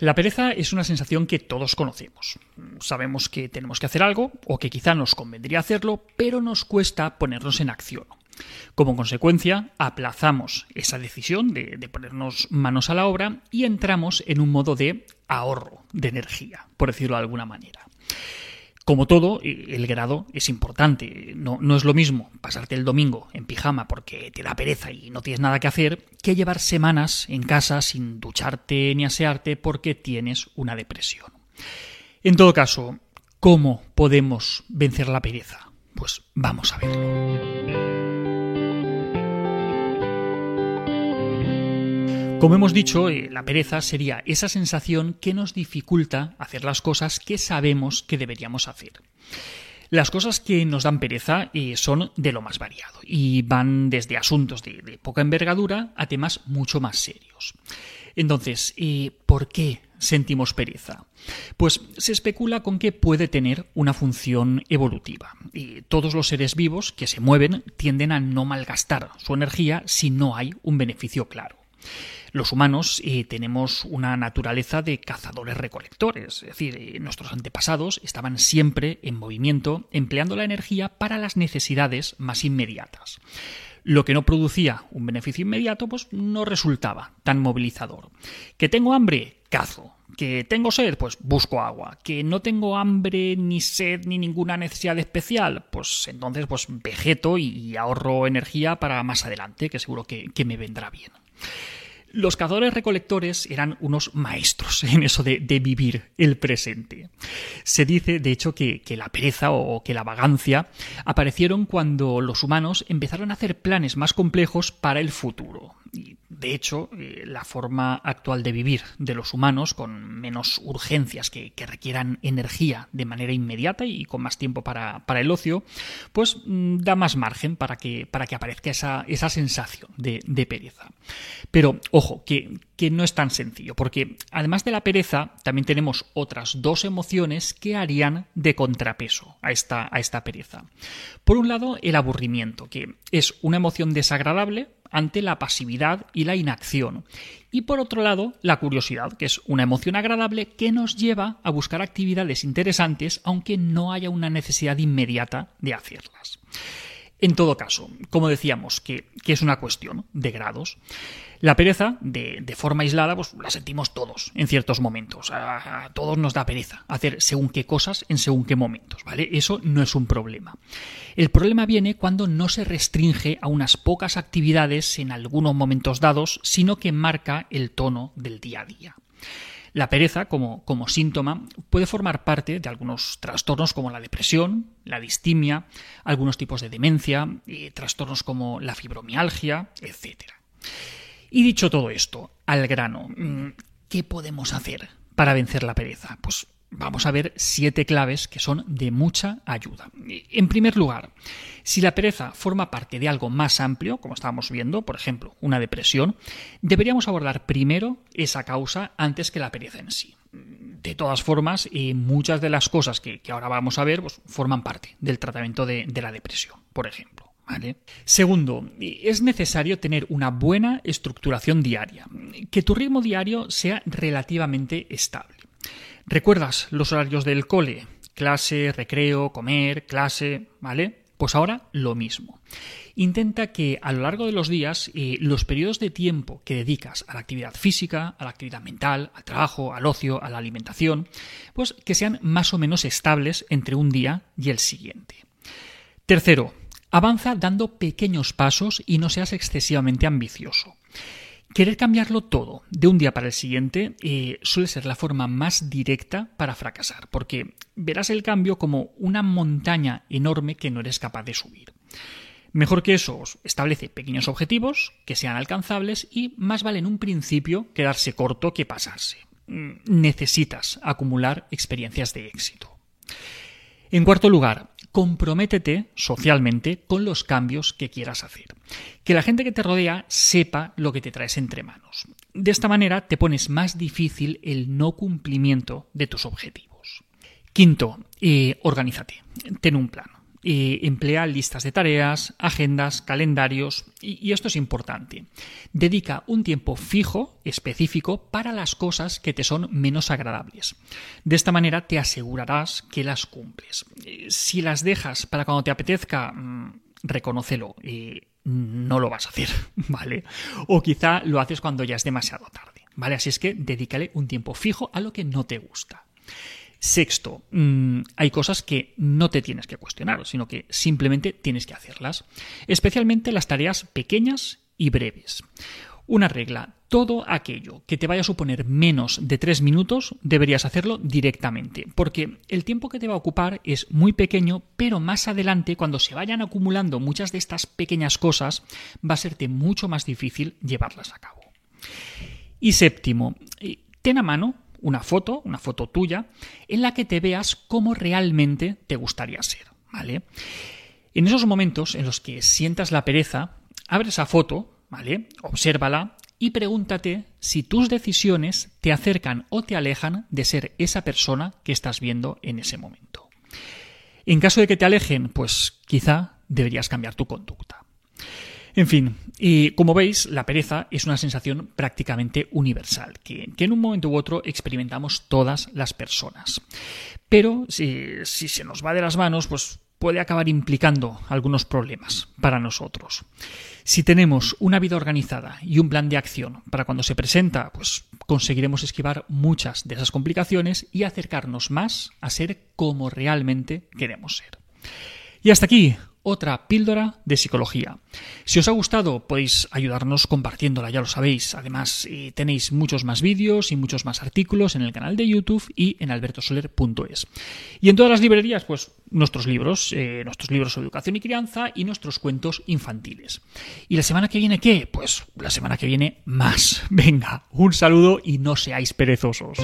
La pereza es una sensación que todos conocemos. Sabemos que tenemos que hacer algo o que quizá nos convendría hacerlo, pero nos cuesta ponernos en acción. Como consecuencia, aplazamos esa decisión de, de, ponernos manos a la obra y entramos en un modo de ahorro de energía, por decirlo de alguna manera. Como todo, eh, el grado es importante. No, no, es lo mismo pasarte el domingo en pijama porque te da pereza y no tienes nada que hacer que llevar semanas en casa sin ducharte ni asearte porque tienes una depresión. En todo caso, ¿cómo podemos vencer la pereza? Pues vamos a verlo. Como hemos dicho, eh, la pereza sería esa sensación que nos dificulta hacer las cosas que sabemos que deberíamos hacer. Las cosas que nos dan pereza eh, son de lo más variado y van desde asuntos de, poca envergadura a temas mucho más serios. Entonces, eh, ¿por qué sentimos pereza? Pues se especula con que puede tener una función evolutiva. Todos los seres vivos que se mueven tienden a no malgastar su energía si no hay un beneficio claro. Los humanos eh, tenemos una naturaleza de cazadores-recolectores, es decir, eh, nuestros antepasados estaban siempre en movimiento, empleando la energía para las necesidades más inmediatas. Lo que no producía un beneficio inmediato, pues no resultaba tan movilizador. ¿Que tengo hambre? Cazo. ¿Que tengo sed? Pues busco agua. ¿Que no tengo hambre, ni sed, ni ninguna necesidad especial? Pues entonces pues vegeto y ahorro energía para más adelante, que seguro que, que me vendrá bien. Los cazadores recolectores eran unos maestros en eso de, vivir el presente. Se dice, de hecho, que, la pereza o que la vagancia aparecieron cuando los humanos empezaron a hacer planes más complejos para el futuro. De hecho, eh, la forma actual de vivir de los humanos, con menos urgencias que, requieran energía de manera inmediata y con más tiempo para, el ocio, pues mm, da más margen para que, aparezca esa, sensación de, pereza. Pero, ojo, que, no es tan sencillo, porque además de la pereza, también tenemos otras dos emociones que harían de contrapeso a esta pereza. Por un lado, el aburrimiento, que es una emoción desagradable, ante la pasividad y la inacción. Y por otro lado, la curiosidad, que es una emoción agradable que nos lleva a buscar actividades interesantes aunque no haya una necesidad inmediata de hacerlas. En todo caso, como decíamos, que, es una cuestión de grados. La pereza, de, de, forma aislada, pues la sentimos todos en ciertos momentos. A, a, todos nos da pereza hacer según qué cosas en según qué momentos, ¿vale? Eso no es un problema. El problema viene cuando no se restringe a unas pocas actividades en algunos momentos dados, sino que marca el tono del día a día. La pereza, como, como, síntoma, puede formar parte de algunos trastornos como la depresión, la distimia, algunos tipos de demencia, y trastornos como la fibromialgia, etc. Y dicho todo esto, al grano, mm, ¿qué podemos hacer para vencer la pereza? Pues vamos a ver siete claves que son de mucha ayuda. En primer lugar, si la pereza forma parte de algo más amplio, como estábamos viendo, por ejemplo, una depresión, deberíamos abordar primero esa causa antes que la pereza en sí. De todas formas, eh, muchas de las cosas que, ahora vamos a ver pues, forman parte del tratamiento de, la depresión, por ejemplo. Segundo, es necesario tener una buena estructuración diaria, que tu ritmo diario sea relativamente estable. ¿Recuerdas los horarios del cole? Clase, recreo, comer, clase, ¿vale? Pues ahora lo mismo. Intenta que a lo largo de los días eh, los periodos de tiempo que dedicas a la actividad física, a la actividad mental, al trabajo, al ocio, a la alimentación, pues que sean más o menos estables entre un día y el siguiente. Tercero, Avanza dando pequeños pasos y no seas excesivamente ambicioso. Querer cambiarlo todo de un día para el siguiente eh, suele ser la forma más directa para fracasar, porque verás el cambio como una montaña enorme que no eres capaz de subir. Mejor que eso, establece pequeños objetivos que sean alcanzables y más vale en un principio quedarse corto que pasarse. Mm, necesitas acumular experiencias de éxito. En cuarto lugar, comprométete socialmente con los cambios que quieras hacer. Que la gente que te rodea sepa lo que te traes entre manos. De esta manera te pones más difícil el no cumplimiento de tus objetivos. Quinto, eh, organízate. Ten un plan. emplea listas de tareas, agendas, calendarios y, esto es importante. Dedica un tiempo fijo, específico, para las cosas que te son menos agradables. De esta manera te asegurarás que las cumples. Eh, si las dejas para cuando te apetezca, mm, reconócelo. y no lo vas a hacer, ¿vale? O quizá lo haces cuando ya es demasiado tarde, ¿vale? Así es que dedícale un tiempo fijo a lo que no te gusta. Sexto, mm, hay cosas que no te tienes que cuestionar, sino que simplemente tienes que hacerlas, especialmente las tareas pequeñas y breves. Una regla, todo aquello que te vaya a suponer menos de tres minutos deberías hacerlo directamente, porque el tiempo que te va a ocupar es muy pequeño, pero más adelante, cuando se vayan acumulando muchas de estas pequeñas cosas, va a serte mucho más difícil llevarlas a cabo. Y séptimo, eh, ten a mano una foto, una foto tuya, en la que te veas cómo realmente te gustaría ser, ¿vale? En esos momentos en los que sientas la pereza, abre esa foto, ¿vale? Obsérvala y pregúntate si tus decisiones te acercan o te alejan de ser esa persona que estás viendo en ese momento. En caso de que te alejen, pues quizá deberías cambiar tu conducta. En fin, y como veis, la pereza es una sensación prácticamente universal, que, en un momento u otro experimentamos todas las personas. Pero si, si se nos va de las manos, pues puede acabar implicando algunos problemas para nosotros. Si tenemos una vida organizada y un plan de acción para cuando se presenta, pues conseguiremos esquivar muchas de esas complicaciones y acercarnos más a ser como realmente queremos ser. Y hasta aquí otra píldora de psicología. Si os ha gustado, podéis ayudarnos compartiéndola, ya lo sabéis. Además, eh, tenéis muchos más vídeos y muchos más artículos en el canal de YouTube y en albertosoler.es. Y en todas las librerías, pues nuestros libros, eh, nuestros libros sobre educación y crianza y nuestros cuentos infantiles. ¿Y la semana que viene qué? Pues la semana que viene más. Venga, un saludo y no seáis perezosos.